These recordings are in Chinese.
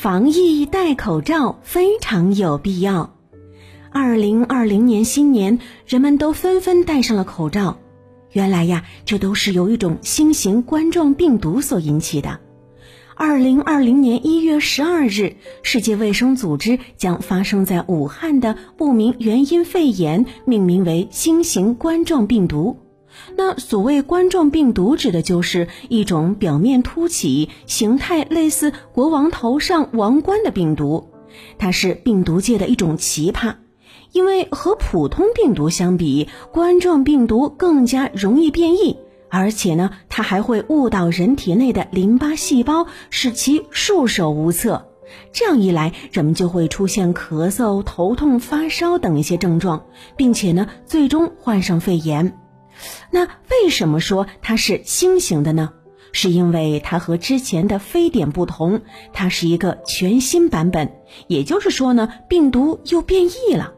防疫戴口罩非常有必要。二零二零年新年，人们都纷纷戴上了口罩。原来呀，这都是由一种新型冠状病毒所引起的。二零二零年一月十二日，世界卫生组织将发生在武汉的不明原因肺炎命名为新型冠状病毒。那所谓冠状病毒，指的就是一种表面凸起、形态类似国王头上王冠的病毒。它是病毒界的一种奇葩，因为和普通病毒相比，冠状病毒更加容易变异。而且呢，它还会误导人体内的淋巴细胞，使其束手无策。这样一来，人们就会出现咳嗽、头痛、发烧等一些症状，并且呢，最终患上肺炎。那为什么说它是新型的呢？是因为它和之前的非典不同，它是一个全新版本。也就是说呢，病毒又变异了。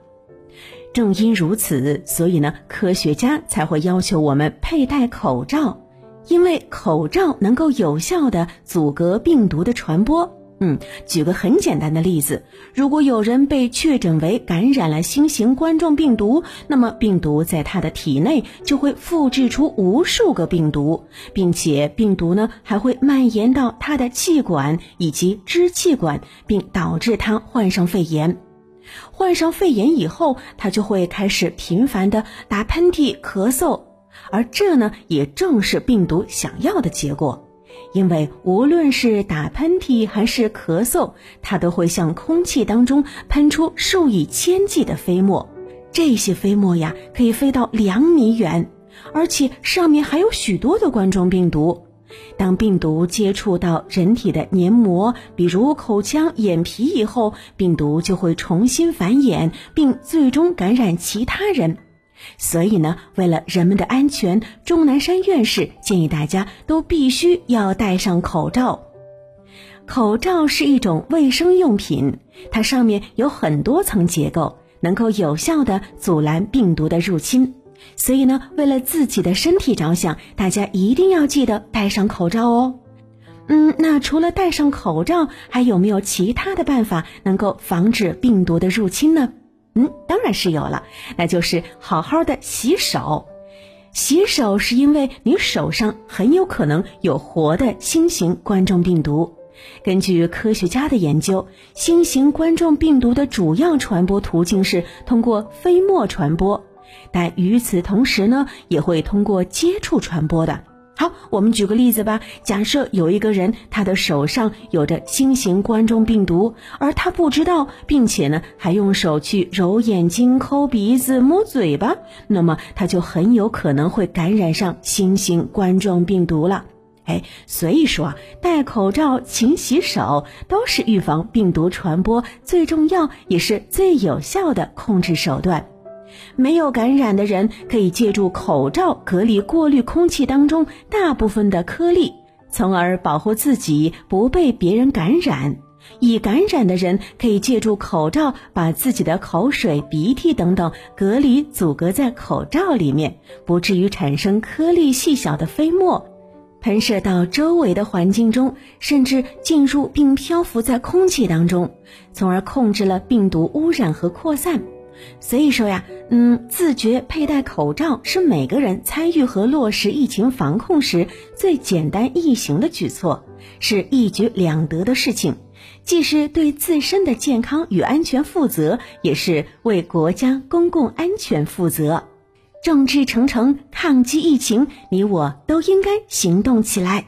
正因如此，所以呢，科学家才会要求我们佩戴口罩，因为口罩能够有效的阻隔病毒的传播。嗯，举个很简单的例子，如果有人被确诊为感染了新型冠状病毒，那么病毒在他的体内就会复制出无数个病毒，并且病毒呢还会蔓延到他的气管以及支气管，并导致他患上肺炎。患上肺炎以后，他就会开始频繁的打喷嚏、咳嗽，而这呢，也正是病毒想要的结果。因为无论是打喷嚏还是咳嗽，它都会向空气当中喷出数以千计的飞沫，这些飞沫呀，可以飞到两米远，而且上面还有许多的冠状病毒。当病毒接触到人体的黏膜，比如口腔、眼皮以后，病毒就会重新繁衍，并最终感染其他人。所以呢，为了人们的安全，钟南山院士建议大家都必须要戴上口罩。口罩是一种卫生用品，它上面有很多层结构，能够有效的阻拦病毒的入侵。所以呢，为了自己的身体着想，大家一定要记得戴上口罩哦。嗯，那除了戴上口罩，还有没有其他的办法能够防止病毒的入侵呢？嗯，当然是有了，那就是好好的洗手。洗手是因为你手上很有可能有活的新型冠状病毒。根据科学家的研究，新型冠状病毒的主要传播途径是通过飞沫传播。但与此同时呢，也会通过接触传播的。好，我们举个例子吧。假设有一个人，他的手上有着新型冠状病毒，而他不知道，并且呢，还用手去揉眼睛、抠鼻子、摸嘴巴，那么他就很有可能会感染上新型冠状病毒了。哎，所以说啊，戴口罩、勤洗手都是预防病毒传播最重要也是最有效的控制手段。没有感染的人可以借助口罩隔离过滤空气当中大部分的颗粒，从而保护自己不被别人感染。已感染的人可以借助口罩把自己的口水、鼻涕等等隔离阻隔在口罩里面，不至于产生颗粒细小的飞沫，喷射到周围的环境中，甚至进入并漂浮在空气当中，从而控制了病毒污染和扩散。所以说呀，嗯，自觉佩戴口罩是每个人参与和落实疫情防控时最简单易行的举措，是一举两得的事情，既是对自身的健康与安全负责，也是为国家公共安全负责。众志成城抗击疫情，你我都应该行动起来。